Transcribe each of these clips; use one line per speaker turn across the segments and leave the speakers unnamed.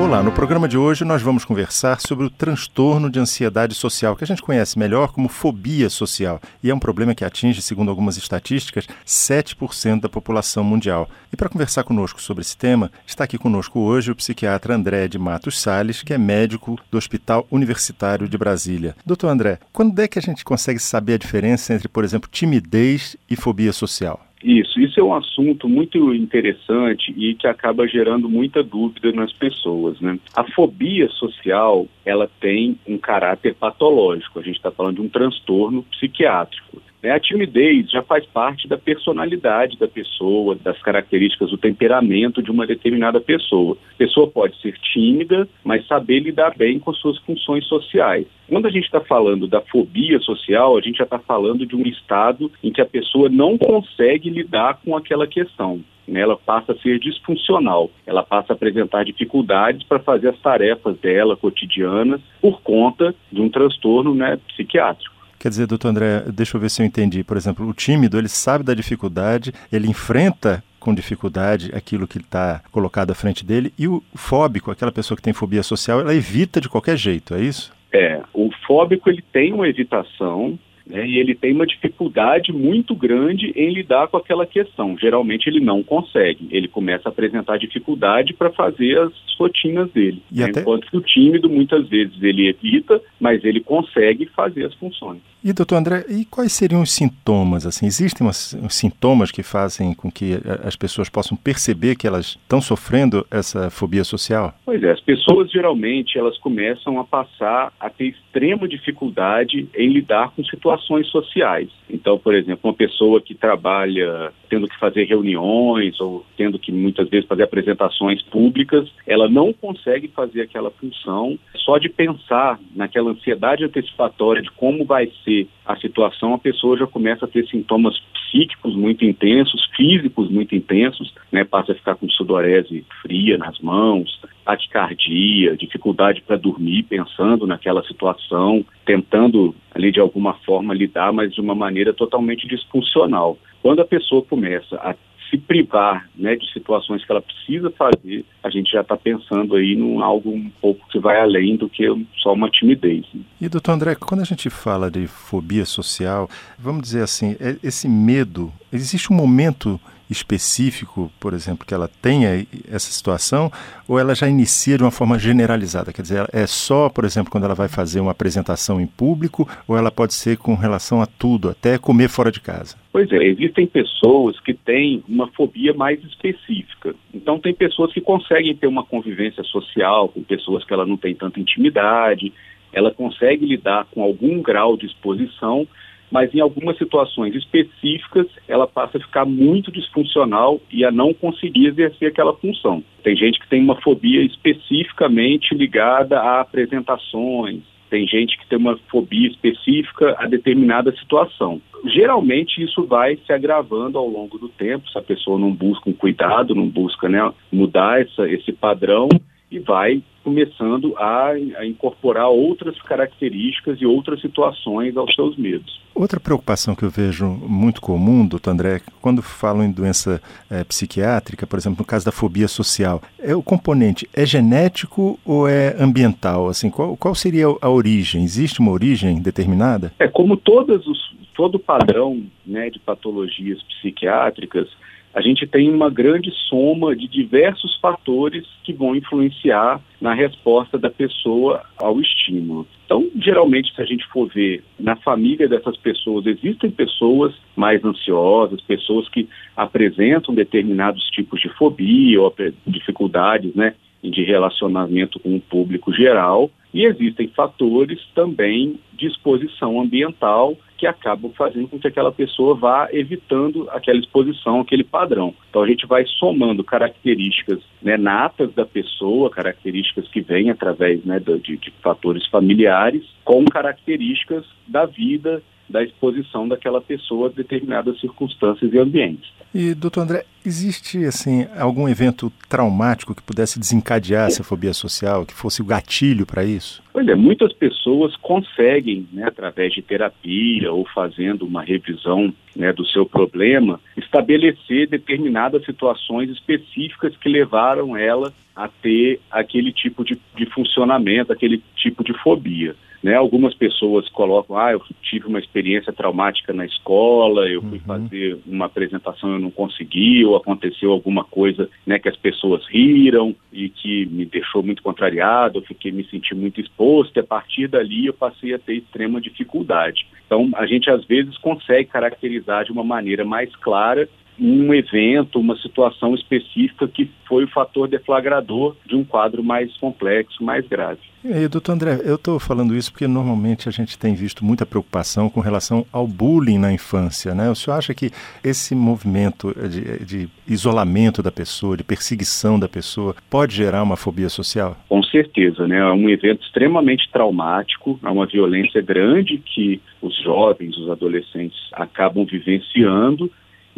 Olá, no programa de hoje nós vamos conversar sobre o transtorno de ansiedade social, que a gente conhece melhor como fobia social, e é um problema que atinge, segundo algumas estatísticas, 7% da população mundial. E para conversar conosco sobre esse tema, está aqui conosco hoje o psiquiatra André de Matos Sales, que é médico do Hospital Universitário de Brasília. Doutor André, quando é que a gente consegue saber a diferença entre, por exemplo, timidez e fobia social?
Isso, isso é um assunto muito interessante e que acaba gerando muita dúvida nas pessoas, né? A fobia social, ela tem um caráter patológico, a gente está falando de um transtorno psiquiátrico. Né? A timidez já faz parte da personalidade da pessoa, das características, do temperamento de uma determinada pessoa. A pessoa pode ser tímida, mas saber lidar bem com suas funções sociais. Quando a gente está falando da fobia social, a gente já está falando de um estado em que a pessoa não consegue lidar com aquela questão né? ela passa a ser disfuncional, ela passa a apresentar dificuldades para fazer as tarefas dela cotidianas por conta de um transtorno né, psiquiátrico.
Quer dizer, doutor André, deixa eu ver se eu entendi. Por exemplo, o tímido, ele sabe da dificuldade, ele enfrenta com dificuldade aquilo que está colocado à frente dele, e o fóbico, aquela pessoa que tem fobia social, ela evita de qualquer jeito, é isso?
É, o fóbico ele tem uma evitação, né, e ele tem uma dificuldade muito grande em lidar com aquela questão. Geralmente ele não consegue, ele começa a apresentar dificuldade para fazer as rotinas dele. Né, até... Enquanto que o tímido muitas vezes ele evita, mas ele consegue fazer as funções.
E doutor André, e quais seriam os sintomas? Assim, existem umas, sintomas que fazem com que as pessoas possam perceber que elas estão sofrendo essa fobia social?
Pois é, as pessoas geralmente elas começam a passar a ter extrema dificuldade em lidar com situações sociais. Então, por exemplo, uma pessoa que trabalha tendo que fazer reuniões ou tendo que muitas vezes fazer apresentações públicas, ela não consegue fazer aquela função. Só de pensar naquela ansiedade antecipatória de como vai ser a situação, a pessoa já começa a ter sintomas psíquicos muito intensos, físicos muito intensos, né? passa a ficar com sudorese fria nas mãos, taquicardia, dificuldade para dormir, pensando naquela situação, tentando ali de alguma forma lidar, mas de uma maneira totalmente disfuncional. Quando a pessoa começa a se privar né, de situações que ela precisa fazer, a gente já está pensando aí num algo um pouco que vai além do que só uma timidez. Né?
E doutor André, quando a gente fala de fobia social, vamos dizer assim, é, esse medo, existe um momento específico, por exemplo, que ela tenha essa situação, ou ela já inicia de uma forma generalizada? Quer dizer, é só, por exemplo, quando ela vai fazer uma apresentação em público, ou ela pode ser com relação a tudo, até comer fora de casa?
Pois é, existem pessoas que têm uma fobia mais específica. Então, tem pessoas que conseguem ter uma convivência social com pessoas que ela não tem tanta intimidade, ela consegue lidar com algum grau de exposição, mas em algumas situações específicas ela passa a ficar muito disfuncional e a não conseguir exercer aquela função. Tem gente que tem uma fobia especificamente ligada a apresentações, tem gente que tem uma fobia específica a determinada situação. Geralmente isso vai se agravando ao longo do tempo, se a pessoa não busca um cuidado, não busca né, mudar essa, esse padrão e vai começando a, a, incorporar outras características e outras situações aos seus medos.
Outra preocupação que eu vejo muito comum, doutor André, quando falam em doença é, psiquiátrica, por exemplo, no caso da fobia social, é o componente é genético ou é ambiental? Assim, qual, qual seria a origem? Existe uma origem determinada?
É como todos os, todo padrão né, de patologias psiquiátricas, a gente tem uma grande soma de diversos fatores que vão influenciar na resposta da pessoa ao estímulo. Então, geralmente, se a gente for ver na família dessas pessoas, existem pessoas mais ansiosas, pessoas que apresentam determinados tipos de fobia ou dificuldades, né, de relacionamento com o público geral, e existem fatores também de exposição ambiental que acabam fazendo com que aquela pessoa vá evitando aquela exposição, aquele padrão. Então a gente vai somando características né, natas da pessoa, características que vêm através né, de, de fatores familiares, com características da vida da exposição daquela pessoa a determinadas circunstâncias e ambientes.
E, doutor André, Existe, assim, algum evento traumático que pudesse desencadear essa fobia social, que fosse o gatilho para isso?
Olha, muitas pessoas conseguem, né, através de terapia ou fazendo uma revisão né, do seu problema, estabelecer determinadas situações específicas que levaram ela a ter aquele tipo de, de funcionamento, aquele tipo de fobia. Né? Algumas pessoas colocam, ah, eu tive uma experiência traumática na escola, eu fui uhum. fazer uma apresentação e eu não consegui, ou aconteceu alguma coisa né, que as pessoas riram e que me deixou muito contrariado, eu fiquei me senti muito exposto, e a partir dali eu passei a ter extrema dificuldade. Então, a gente às vezes consegue caracterizar de uma maneira mais clara um evento, uma situação específica que foi o fator deflagrador de um quadro mais complexo, mais grave.
E aí, doutor André, eu estou falando isso porque normalmente a gente tem visto muita preocupação com relação ao bullying na infância, né? O senhor acha que esse movimento de, de isolamento da pessoa, de perseguição da pessoa, pode gerar uma fobia social?
Com certeza, né? É um evento extremamente traumático, é uma violência grande que os jovens, os adolescentes acabam vivenciando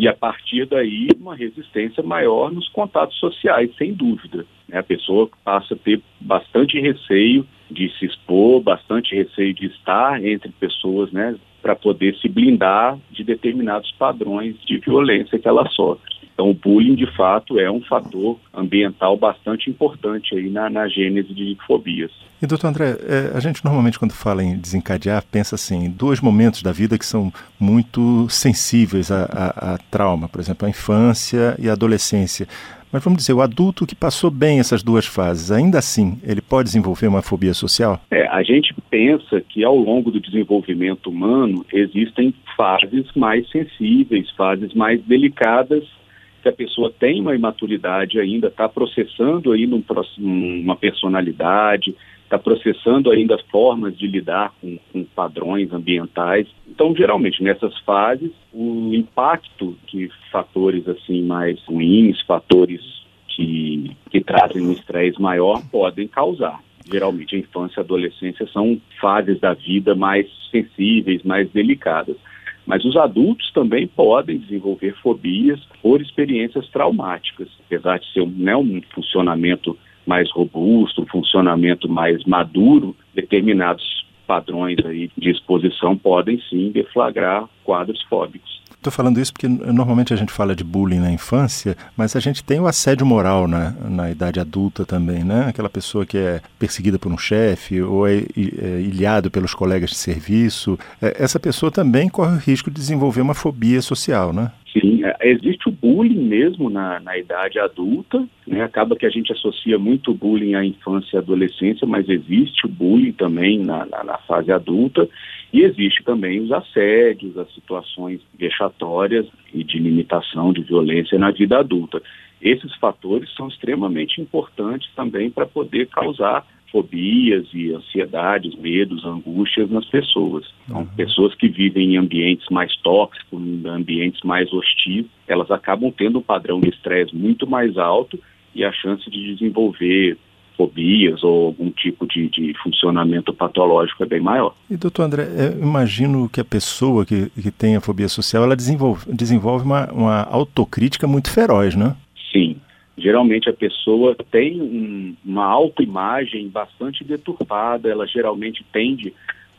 e a partir daí uma resistência maior nos contatos sociais, sem dúvida. Né? A pessoa passa a ter bastante receio de se expor, bastante receio de estar entre pessoas, né, para poder se blindar de determinados padrões de violência que ela sofre. Então, o bullying, de fato, é um fator ambiental bastante importante aí na, na gênese de fobias.
E, doutor André, é, a gente normalmente, quando fala em desencadear, pensa assim, em dois momentos da vida que são muito sensíveis a, a, a trauma, por exemplo, a infância e a adolescência. Mas vamos dizer, o adulto que passou bem essas duas fases, ainda assim, ele pode desenvolver uma fobia social?
É, a gente pensa que ao longo do desenvolvimento humano existem fases mais sensíveis, fases mais delicadas se a pessoa tem uma imaturidade ainda, está processando ainda um, uma personalidade, está processando ainda formas de lidar com, com, padrões ambientais. Então, geralmente, nessas fases, o impacto que fatores assim mais ruins, fatores que, que trazem um estresse maior, podem causar. Geralmente, a infância e a adolescência são fases da vida mais sensíveis, mais delicadas. Mas os adultos também podem desenvolver fobias por experiências traumáticas, apesar de ser um, né, um funcionamento mais robusto, um funcionamento mais maduro, determinados padrões aí de exposição podem sim deflagrar quadros fóbicos.
Estou falando isso porque normalmente a gente fala de bullying na infância, mas a gente tem o assédio moral na, na idade adulta também, né? Aquela pessoa que é perseguida por um chefe ou é, é ilhado pelos colegas de serviço. É, essa pessoa também corre o risco de desenvolver uma fobia social, né?
Sim, é, existe o bullying mesmo na, na idade adulta, né? acaba que a gente associa muito bullying à infância e adolescência, mas existe o bullying também na, na, na fase adulta e existe também os assédios, as situações vexatórias e de limitação de violência na vida adulta. Esses fatores são extremamente importantes também para poder causar fobias e ansiedades, medos, angústias nas pessoas. Então, uhum. pessoas que vivem em ambientes mais tóxicos, em ambientes mais hostis, elas acabam tendo um padrão de estresse muito mais alto e a chance de desenvolver fobias ou algum tipo de, de funcionamento patológico é bem maior.
E doutor André, eu imagino que a pessoa que, que tem a fobia social, ela desenvolve, desenvolve uma, uma autocrítica muito feroz, né?
Sim, geralmente a pessoa tem um, uma autoimagem bastante deturpada, ela geralmente tende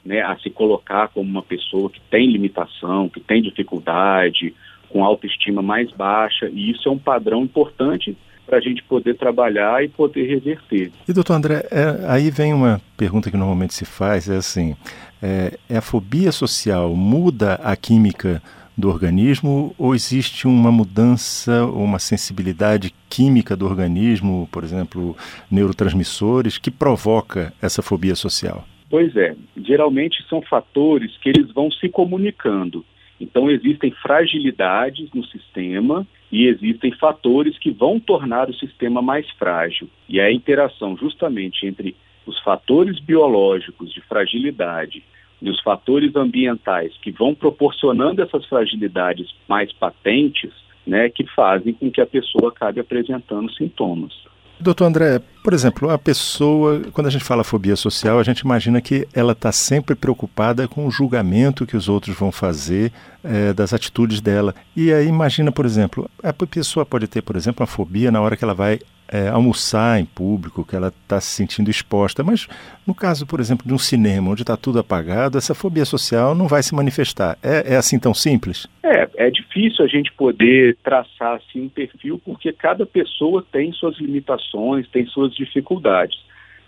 né, a se colocar como uma pessoa que tem limitação, que tem dificuldade, com autoestima mais baixa, e isso é um padrão importante para a gente poder trabalhar e poder reverter.
E doutor André, é, aí vem uma pergunta que normalmente se faz, é assim, é, é a fobia social muda a química do organismo ou existe uma mudança ou uma sensibilidade química do organismo, por exemplo, neurotransmissores, que provoca essa fobia social?
Pois é, geralmente são fatores que eles vão se comunicando. Então existem fragilidades no sistema e existem fatores que vão tornar o sistema mais frágil. E a interação justamente entre os fatores biológicos de fragilidade e os fatores ambientais que vão proporcionando essas fragilidades mais patentes, né, que fazem com que a pessoa acabe apresentando sintomas.
Doutor André, por exemplo, a pessoa, quando a gente fala fobia social, a gente imagina que ela está sempre preocupada com o julgamento que os outros vão fazer é, das atitudes dela. E aí imagina, por exemplo, a pessoa pode ter, por exemplo, uma fobia na hora que ela vai é, almoçar em público, que ela está se sentindo exposta. Mas no caso, por exemplo, de um cinema onde está tudo apagado, essa fobia social não vai se manifestar. É, é, assim tão simples?
É, é difícil a gente poder traçar assim um perfil, porque cada pessoa tem suas limitações, tem suas dificuldades.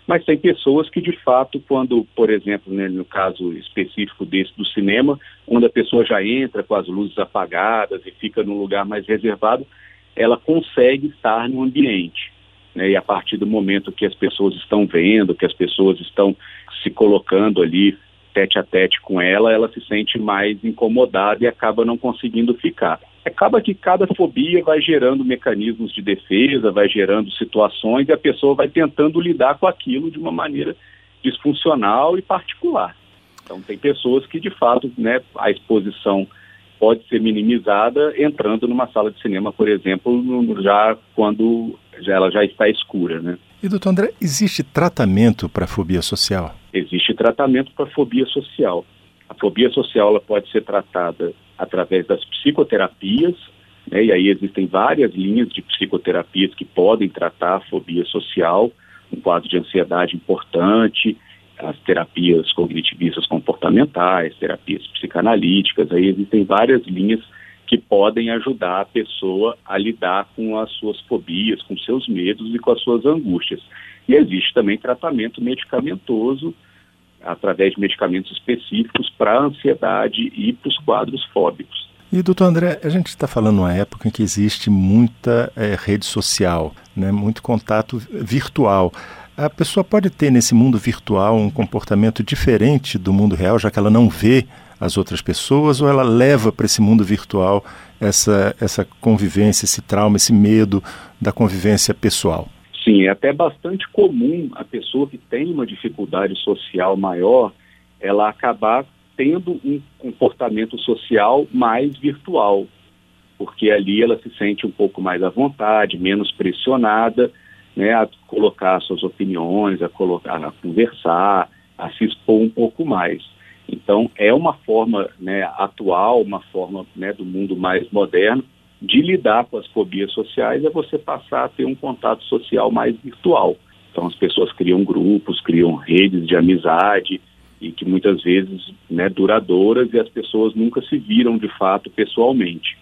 Mas tem pessoas que, de fato, quando, por exemplo, né, no caso específico desse do cinema, quando a pessoa já entra com as luzes apagadas e fica num lugar mais reservado, ela consegue estar no ambiente. Né? E a partir do momento que as pessoas estão vendo, que as pessoas estão se colocando ali tete a tete com ela, ela se sente mais incomodada e acaba não conseguindo ficar. Acaba que cada fobia vai gerando mecanismos de defesa, vai gerando situações e a pessoa vai tentando lidar com aquilo de uma maneira disfuncional e particular. Então tem pessoas que de fato, né, a exposição pode ser minimizada entrando numa sala de cinema, por exemplo, já quando ela já está escura, né?
E doutor André, existe tratamento para fobia social?
Existe tratamento para fobia social. A fobia social ela pode ser tratada através das psicoterapias, né? e aí existem várias linhas de psicoterapias que podem tratar a fobia social, um quadro de ansiedade importante, as terapias cognitivistas comportamentais, terapias psicanalíticas, aí existem várias linhas que podem ajudar a pessoa a lidar com as suas fobias, com seus medos e com as suas angústias. E existe também tratamento medicamentoso através de medicamentos específicos para a ansiedade e para os quadros fóbicos.
E, doutor André, a gente está falando uma época em que existe muita é, rede social, né, muito contato virtual. A pessoa pode ter nesse mundo virtual um comportamento diferente do mundo real, já que ela não vê as outras pessoas, ou ela leva para esse mundo virtual essa, essa convivência, esse trauma, esse medo da convivência pessoal?
Sim, é até bastante comum a pessoa que tem uma dificuldade social maior, ela acabar tendo um comportamento social mais virtual, porque ali ela se sente um pouco mais à vontade, menos pressionada né, a colocar suas opiniões, a colocar, a conversar, a se expor um pouco mais. Então é uma forma né, atual, uma forma né, do mundo mais moderno de lidar com as fobias sociais é você passar a ter um contato social mais virtual. Então as pessoas criam grupos, criam redes de amizade e que muitas vezes né, duradouras e as pessoas nunca se viram de fato pessoalmente.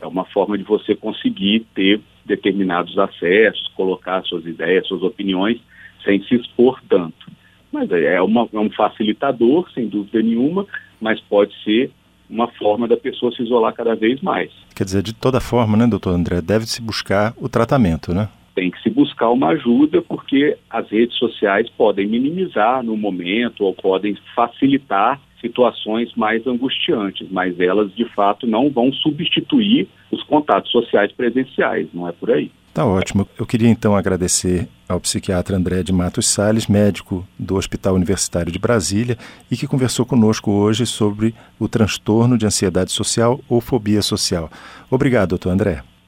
É uma forma de você conseguir ter determinados acessos, colocar suas ideias, suas opiniões, sem se expor tanto. Mas é, é, uma, é um facilitador, sem dúvida nenhuma, mas pode ser uma forma da pessoa se isolar cada vez mais.
Quer dizer, de toda forma, né, doutor André, deve-se buscar o tratamento, né?
Tem que se buscar uma ajuda, porque as redes sociais podem minimizar no momento ou podem facilitar situações mais angustiantes, mas elas de fato não vão substituir os contatos sociais presenciais, não é por aí.
Tá ótimo. Eu queria então agradecer ao psiquiatra André de Matos Sales, médico do Hospital Universitário de Brasília, e que conversou conosco hoje sobre o transtorno de ansiedade social ou fobia social. Obrigado, doutor André.